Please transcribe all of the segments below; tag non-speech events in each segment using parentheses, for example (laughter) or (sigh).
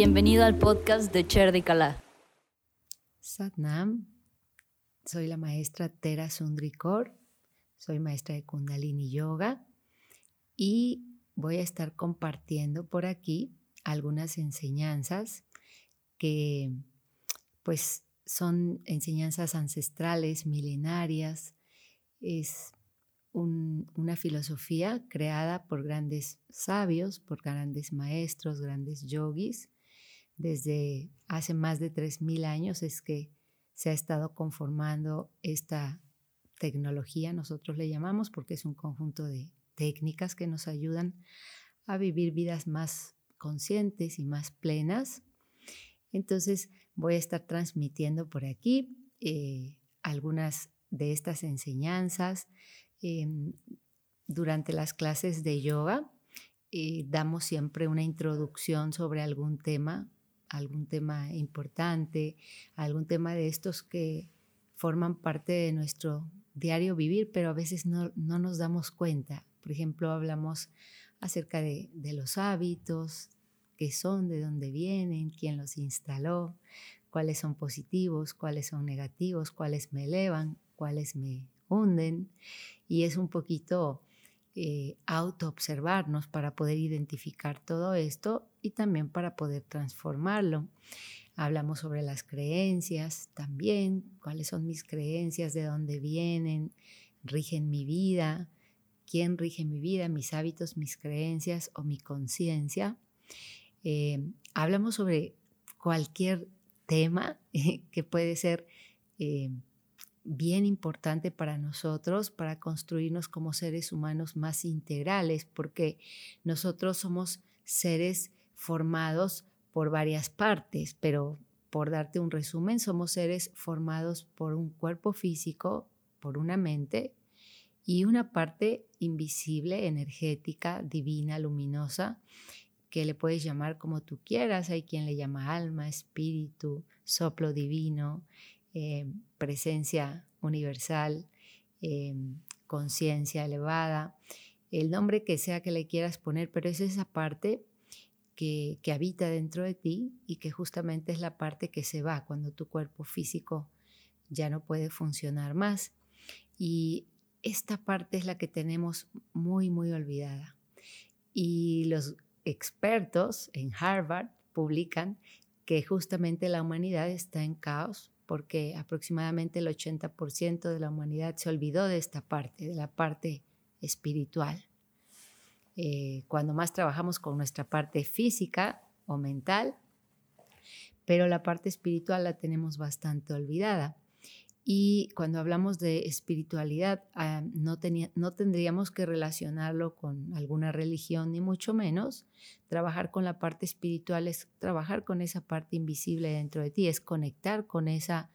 Bienvenido al podcast de Cher Kala. Satnam, soy la maestra Tera Sundrikor, soy maestra de Kundalini Yoga y voy a estar compartiendo por aquí algunas enseñanzas que pues son enseñanzas ancestrales, milenarias, es una filosofía creada por grandes sabios, por grandes maestros, grandes yogis. Desde hace más de 3.000 años es que se ha estado conformando esta tecnología, nosotros le llamamos, porque es un conjunto de técnicas que nos ayudan a vivir vidas más conscientes y más plenas. Entonces voy a estar transmitiendo por aquí eh, algunas de estas enseñanzas Em, durante las clases de yoga eh, damos siempre una introducción sobre algún tema, algún tema importante, algún tema de estos que forman parte de nuestro diario vivir, pero a veces no, nos damos cuenta. Por ejemplo, hablamos acerca de, de los hábitos, qué son, de dónde vienen, quién los instaló, cuáles son positivos, cuáles son negativos, cuáles me elevan, cuáles me hunden y es un poquito eh, auto-observarnos para poder identificar todo esto y también para poder transformarlo. Hablamos sobre las creencias también, cuáles son mis creencias, de dónde vienen, rigen mi vida, quién rige mi vida, mis hábitos, mis creencias o mi conciencia. Eh, hablamos sobre cualquier tema (laughs) que puede ser eh, bien importante para nosotros, para construirnos como seres humanos más integrales, porque nosotros somos seres formados por varias partes, pero por darte un resumen, somos seres formados por un cuerpo físico, por una mente y una parte invisible, energética, divina, luminosa, que le puedes llamar como tú quieras. Hay quien le llama alma, espíritu, soplo divino, eh, presencia universal, eh, conciencia elevada, el nombre que sea que le quieras poner, pero es esa parte que, habita dentro de ti y que justamente es la parte que se va cuando tu cuerpo físico ya no puede funcionar más. Y esta parte es la que tenemos muy, muy olvidada. Y los expertos en Harvard publican que justamente la humanidad está en caos porque aproximadamente el 80% de la humanidad se olvidó de esta parte, de la parte espiritual. Eh, cuando más trabajamos con nuestra parte física o mental, pero la parte espiritual la tenemos bastante olvidada. Y cuando hablamos de espiritualidad, ah, no, no tendríamos que relacionarlo con alguna religión, ni mucho menos. Trabajar con la parte espiritual es trabajar con esa parte invisible dentro de ti, es conectar con esa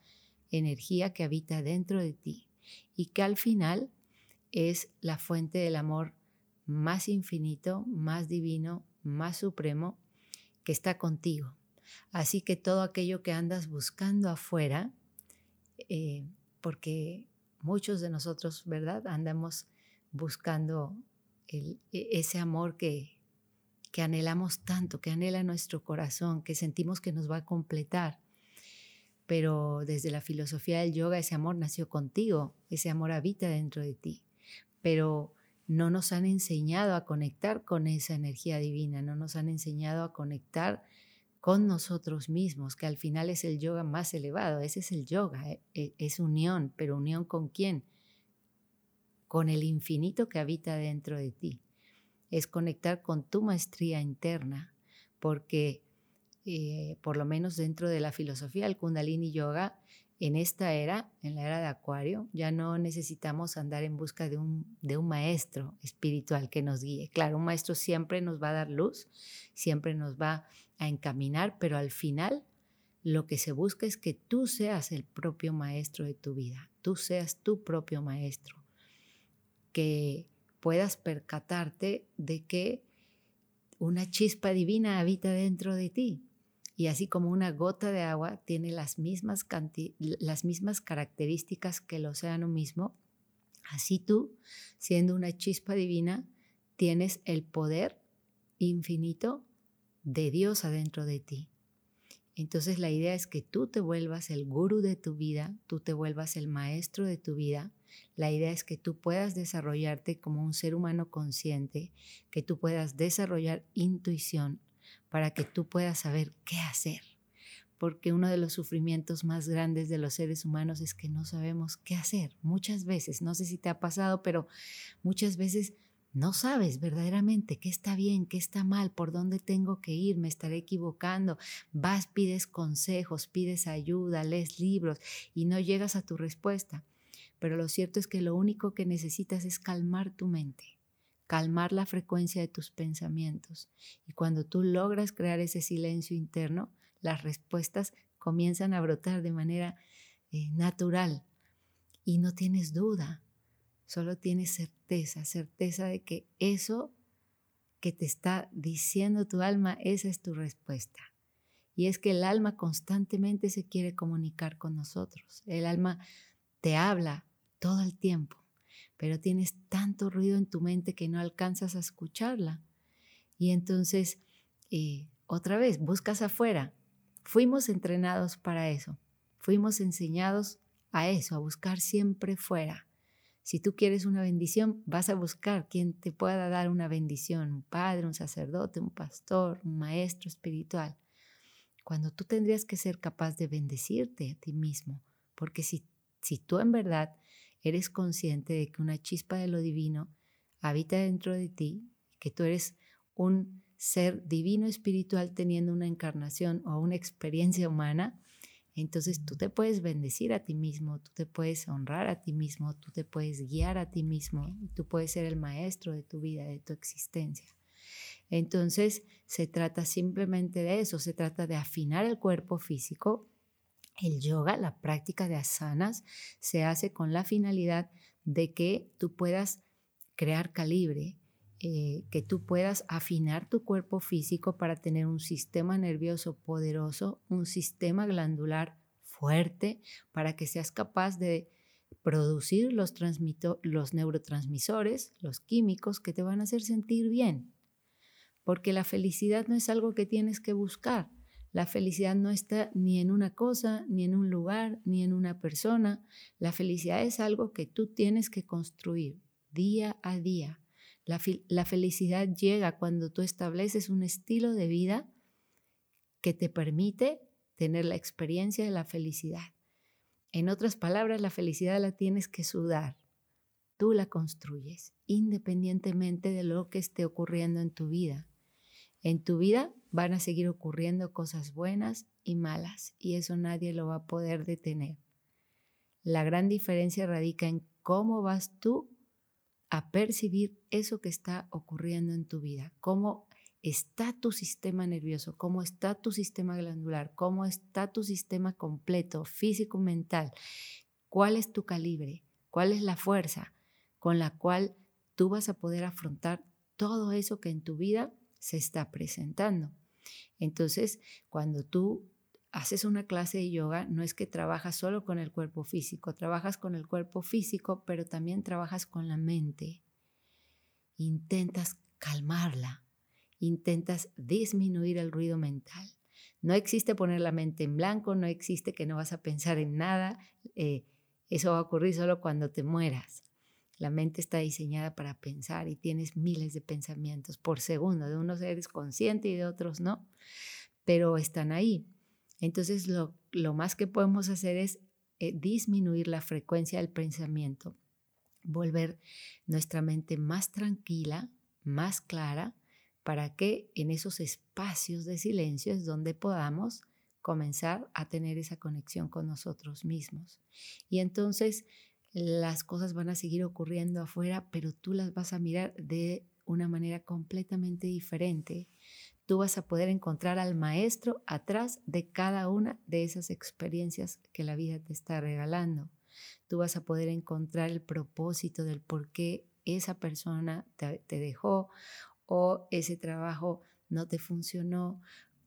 energía que habita dentro de ti y que al final es la fuente del amor más infinito, más divino, más supremo que está contigo. Así que todo aquello que andas buscando afuera, eh, porque muchos de nosotros, ¿verdad? Andamos buscando e, ese amor que, que anhelamos tanto, que anhela nuestro corazón, que sentimos que nos va a completar. Pero desde la filosofía del yoga ese amor nació contigo, ese amor habita dentro de ti. Pero no nos han enseñado a conectar con esa energía divina, no nos han enseñado a conectar con nosotros mismos, que al final es el yoga más elevado. Ese es el yoga, eh, eh, es unión, pero unión con quién? Con el infinito que habita dentro de ti. Es conectar con tu maestría interna, porque eh, por lo menos dentro de la filosofía del kundalini yoga, en esta era, en la era de Acuario, ya no necesitamos andar en busca de un, de un maestro espiritual que nos guíe. Claro, un maestro siempre nos va a dar luz, siempre nos va a encaminar, pero al final lo que se busca es que tú seas el propio maestro de tu vida, tú seas tu propio maestro, que puedas percatarte de que una chispa divina habita dentro de ti, y así como una gota de agua tiene las mismas, las mismas características que el océano mismo, así tú, siendo una chispa divina, tienes el poder infinito de Dios adentro de ti. Entonces la idea es que tú te vuelvas el gurú de tu vida, tú te vuelvas el maestro de tu vida. La idea es que tú puedas desarrollarte como un ser humano consciente, que tú puedas desarrollar intuición para que tú puedas saber qué hacer. Porque uno de los sufrimientos más grandes de los seres humanos es que no sabemos qué hacer. Muchas veces, no sé si te ha pasado, pero muchas veces no sabes verdaderamente qué está bien, qué está mal, por dónde tengo que ir, me estaré equivocando. Vas, pides consejos, pides ayuda, lees libros y no llegas a tu respuesta. Pero lo cierto es que lo único que necesitas es calmar tu mente, calmar la frecuencia de tus pensamientos. Y cuando tú logras crear ese silencio interno, las respuestas comienzan a brotar de manera eh, natural y no tienes duda Solo tienes certeza, certeza de que eso que te está diciendo tu alma, esa es tu respuesta. Y es que el alma constantemente se quiere comunicar con nosotros. El alma te habla todo el tiempo, pero tienes tanto ruido en tu mente que no alcanzas a escucharla. Y entonces, eh, otra vez, buscas afuera. Fuimos entrenados para eso. Fuimos enseñados a eso, a buscar siempre fuera. Si tú quieres una bendición, vas a buscar quien te pueda dar una bendición, un padre, un sacerdote, un pastor, un maestro espiritual. Cuando tú tendrías que ser capaz de bendecirte a ti mismo, porque si, si tú en verdad eres consciente de que una chispa de lo divino habita dentro de ti, que tú eres un ser divino espiritual teniendo una encarnación o una experiencia humana, entonces tú te puedes bendecir a ti mismo, tú te puedes honrar a ti mismo, tú te puedes guiar a ti mismo, tú puedes ser el maestro de tu vida, de tu existencia. Entonces se trata simplemente de eso, se trata de afinar el cuerpo físico. El yoga, la práctica de asanas, se hace con la finalidad de que tú puedas crear calibre, eh, que tú puedas afinar tu cuerpo físico para tener un sistema nervioso poderoso, un sistema glandular fuerte, para que seas capaz de producir los, los neurotransmisores, los químicos que te van a hacer sentir bien. Porque la felicidad no es algo que tienes que buscar. La felicidad no está ni en una cosa, ni en un lugar, ni en una persona. La felicidad es algo que tú tienes que construir día a día la, felicidad llega cuando tú estableces un estilo de vida que te permite tener la experiencia de la felicidad. En otras palabras, la felicidad la tienes que sudar. Tú la construyes independientemente de lo que esté ocurriendo en tu vida. En tu vida van a seguir ocurriendo cosas buenas y malas y eso nadie lo va a poder detener. La gran diferencia radica en cómo vas tú a percibir eso que está ocurriendo en tu vida, cómo está tu sistema nervioso, cómo está tu sistema glandular, cómo está tu sistema completo, físico, mental, cuál es tu calibre, cuál es la fuerza con la cual tú vas a poder afrontar todo eso que en tu vida se está presentando. Entonces, cuando tú haces una clase de yoga, no es que trabajas solo con el cuerpo físico, trabajas con el cuerpo físico, pero también trabajas con la mente. Intentas calmarla, intentas disminuir el ruido mental. No existe poner la mente en blanco, no existe que no vas a pensar en nada. Eh, eso va a ocurrir solo cuando te mueras. La mente está diseñada para pensar y tienes miles de pensamientos por segundo. De unos eres consciente y de otros no, pero están ahí. Entonces lo, más que podemos hacer es eh, disminuir la frecuencia del pensamiento, volver nuestra mente más tranquila, más clara, para que en esos espacios de silencio es donde podamos comenzar a tener esa conexión con nosotros mismos. Y entonces las cosas van a seguir ocurriendo afuera, pero tú las vas a mirar de una manera completamente diferente tú vas a poder encontrar al maestro atrás de cada una de esas experiencias que la vida te está regalando. Tú vas a poder encontrar el propósito del por qué esa persona te, dejó o ese trabajo no te funcionó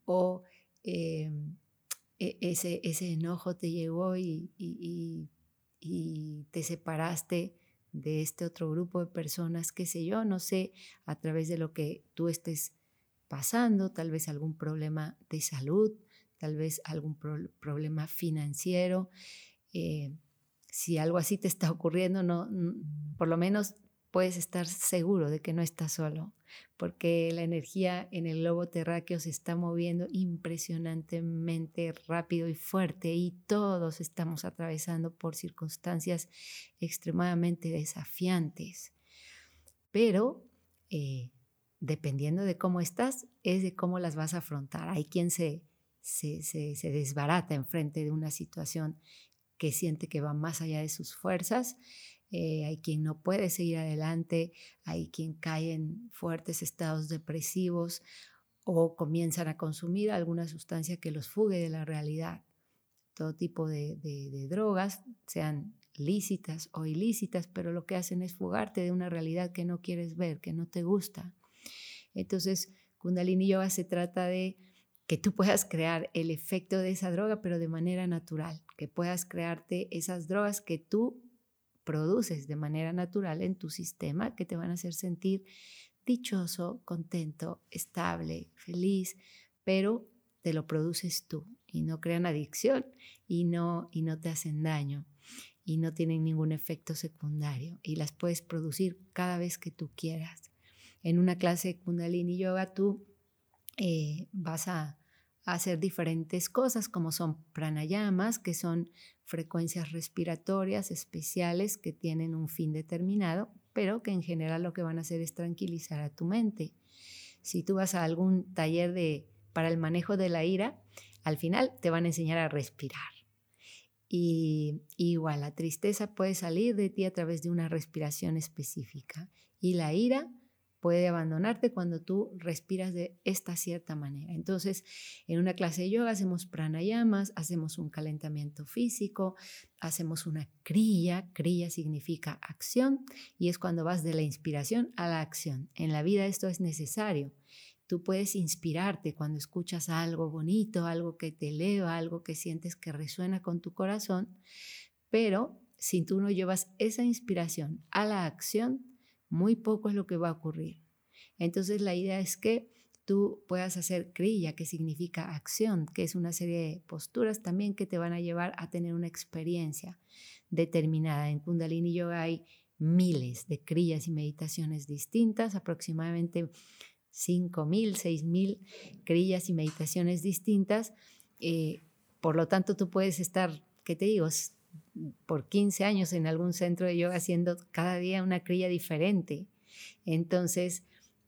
o em, e, ese, ese, enojo te llegó y, te separaste de este otro grupo de personas, qué sé yo, no sé, a través de lo que tú estés pasando, tal vez algún problema de salud, tal vez algún problema financiero. Eh, si algo así te está ocurriendo, no, por lo menos puedes estar seguro de que no estás solo, porque la energía en el globo terráqueo se está moviendo impresionantemente rápido y fuerte y todos estamos atravesando por circunstancias extremadamente desafiantes. Pero eh, dependiendo de cómo estás, es de cómo las vas a afrontar. Hay quien se, se, se, se desbarata enfrente de una situación que siente que va más allá de sus fuerzas eh, hay quien no puede seguir adelante, hay quien cae en fuertes estados depresivos o comienzan a consumir alguna sustancia que los fugue de la realidad. Todo tipo de, de drogas, sean lícitas o ilícitas, pero lo que hacen es fugarte de una realidad que no quieres ver, que no te gusta. Entonces, Kundalini Yoga se trata de que tú puedas crear el efecto de esa droga, pero de manera natural, que puedas crearte esas drogas que tú produces de manera natural en tu sistema que te van a hacer sentir dichoso, contento, estable, feliz, pero te lo produces tú y no crean adicción y no, y no te hacen daño y no tienen ningún efecto secundario y las puedes producir cada vez que tú quieras. En una clase de Kundalini Yoga tú eh, vas a, hacer diferentes cosas como son pranayamas, que son frecuencias respiratorias especiales que tienen un fin determinado, pero que en general lo que van a hacer es tranquilizar a tu mente. Si tú vas a algún taller de, para el manejo de la ira, al final te van a enseñar a respirar. Y, igual, la tristeza puede salir de ti a través de una respiración específica y la ira puede abandonarte cuando tú respiras de esta cierta manera. Entonces, en una clase de yoga hacemos pranayamas, hacemos un calentamiento físico, hacemos una kriya, kriya significa acción y es cuando vas de la inspiración a la acción. En la vida esto es necesario. Tú puedes inspirarte cuando escuchas algo bonito, algo que te eleva, algo que sientes que resuena con tu corazón, pero si tú no llevas esa inspiración a la acción, muy poco es lo que va a ocurrir. Entonces la idea es que tú puedas hacer kriya, que significa acción, que es una serie de posturas también que te van a llevar a tener una experiencia determinada. En Kundalini Yoga hay miles de kriyas y meditaciones distintas, aproximadamente 5.000, 6.000 kriyas y meditaciones distintas. Eh, por lo tanto, tú puedes estar, ¿qué te digo? Por 15 años en algún centro de yoga haciendo cada día una crilla diferente. Entonces,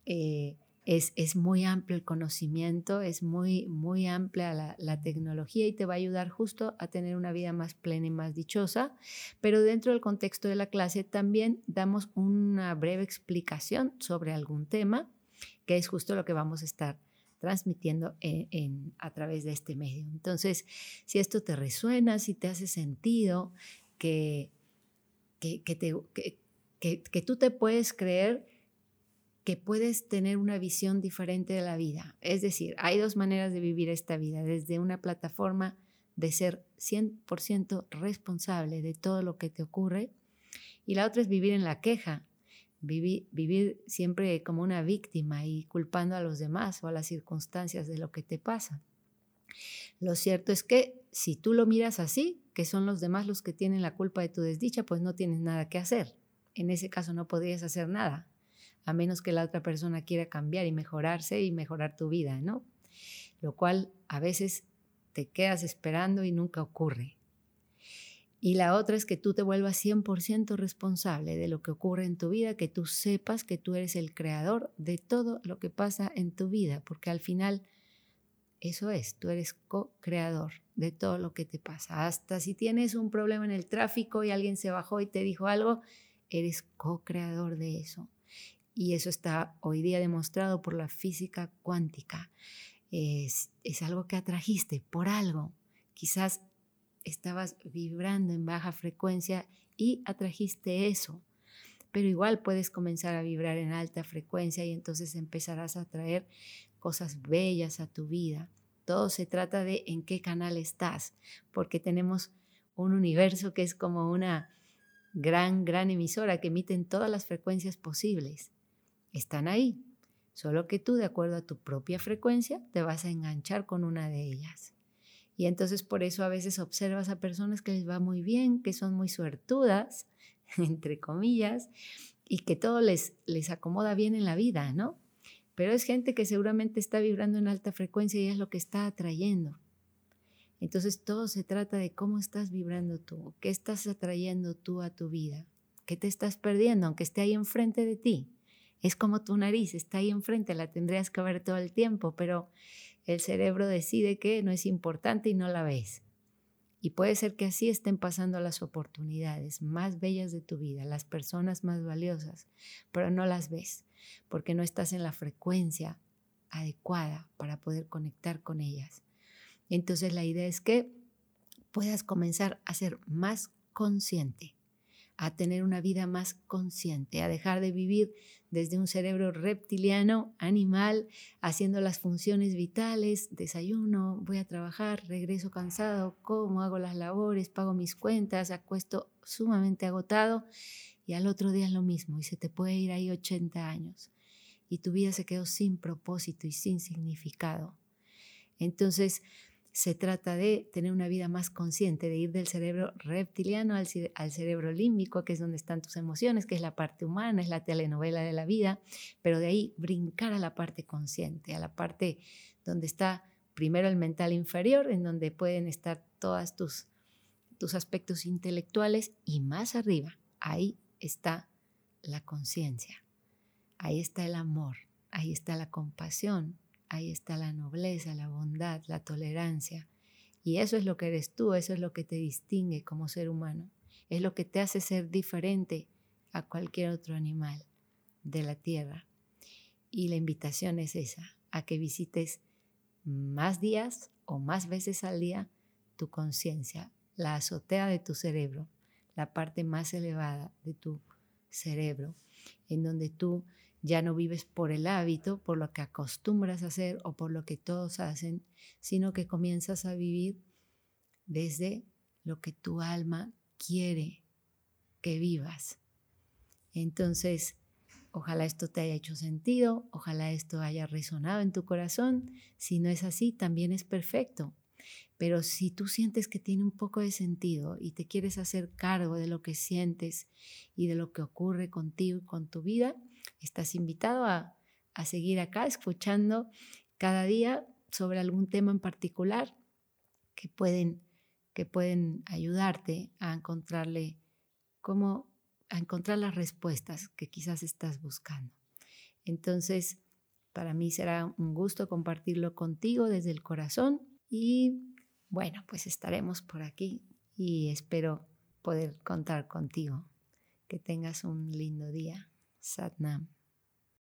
eh, es, es, muy amplio el conocimiento, es muy, muy amplia la, la, tecnología y te va a ayudar justo a tener una vida más plena y más dichosa. Pero dentro del contexto de la clase también damos una breve explicación sobre algún tema, que es justo lo que vamos a estar transmitiendo en, a través de este medio. Entonces, si esto te resuena, si te hace sentido, que, que, que, que tú te puedes creer que puedes tener una visión diferente de la vida. Es decir, hay dos maneras de vivir esta vida, desde una plataforma de ser 100% responsable de todo lo que te ocurre y la otra es vivir en la queja, vivir, siempre como una víctima y culpando a los demás o a las circunstancias de lo que te pasa. Lo cierto es que si tú lo miras así, que son los demás los que tienen la culpa de tu desdicha, pues no tienes nada que hacer. En ese caso no podrías hacer nada, a menos que la otra persona quiera cambiar y mejorarse y mejorar tu vida, ¿no? Lo cual a veces te quedas esperando y nunca ocurre. Y la otra es que tú te vuelvas 100% responsable de lo que ocurre en tu vida, que tú sepas que tú eres el creador de todo lo que pasa en tu vida, porque al final eso es, tú eres co-creador de todo lo que te pasa. Hasta si tienes un problema en el tráfico y alguien se bajó y te dijo algo, eres co-creador de eso. Y eso está hoy día demostrado por la física cuántica. Es, es algo que atrajiste por algo. Quizás estabas vibrando en baja frecuencia y atrajiste eso. Pero igual puedes comenzar a vibrar en alta frecuencia y entonces empezarás a traer cosas bellas a tu vida. Todo se trata de en qué canal estás, porque tenemos un universo que es como una gran, gran emisora que emiten todas las frecuencias posibles. Están ahí, solo que tú, de acuerdo a tu propia frecuencia, te vas a enganchar con una de ellas. Y entonces por eso a veces observas a personas que les va muy bien, que son muy suertudas, (laughs) entre comillas, y que todo les, les acomoda bien en la vida, ¿no? Pero es gente que seguramente está vibrando en alta frecuencia y es lo que está atrayendo. Entonces todo se trata de cómo estás vibrando tú, qué estás atrayendo tú a tu vida, qué te estás perdiendo, aunque esté ahí enfrente de ti. Es como tu nariz, está ahí enfrente, la tendrías que ver todo el tiempo, pero el cerebro decide que no es importante y no la ves. Y puede ser que así estén pasando las oportunidades más bellas de tu vida, las personas más valiosas, pero no las ves porque no estás en la frecuencia adecuada para poder conectar con ellas. Entonces la idea es que puedas comenzar a ser más consciente a tener una vida más consciente, a dejar de vivir desde un cerebro reptiliano, animal, haciendo las funciones vitales, desayuno, voy a trabajar, regreso cansado, como, hago las labores, pago mis cuentas, acuesto sumamente agotado y al otro día es lo mismo y se te puede ir ahí 80 años y tu vida se quedó sin propósito y sin significado. Entonces, se trata de tener una vida más consciente, de ir del cerebro reptiliano al, cerebro límbico, que es donde están tus emociones, que es la parte humana, es la telenovela de la vida, pero de ahí brincar a la parte consciente, a la parte donde está primero el mental inferior, en donde pueden estar todos tus, tus aspectos intelectuales, y más arriba, ahí está la conciencia, ahí está el amor, ahí está la compasión, ahí está la nobleza, la bondad, la tolerancia. Y eso es lo que eres tú, eso es lo que te distingue como ser humano. Es lo que te hace ser diferente a cualquier otro animal de la tierra. Y la invitación es esa, a que visites más días o más veces al día tu conciencia, la azotea de tu cerebro, la parte más elevada de tu cerebro, en donde tú ya no vives por el hábito, por lo que acostumbras a hacer o por lo que todos hacen, sino que comienzas a vivir desde lo que tu alma quiere que vivas. Entonces, ojalá esto te haya hecho sentido, ojalá esto haya resonado en tu corazón. Si no es así, también es perfecto. Pero si tú sientes que tiene un poco de sentido y te quieres hacer cargo de lo que sientes y de lo que ocurre contigo y con tu vida, estás invitado a, seguir acá escuchando cada día sobre algún tema en particular que pueden, que pueden ayudarte a encontrarle cómo a encontrar las respuestas que quizás estás buscando. Entonces, para mí será un gusto compartirlo contigo desde el corazón y bueno, pues estaremos por aquí y espero poder contar contigo. Que tengas un lindo día. Satnam.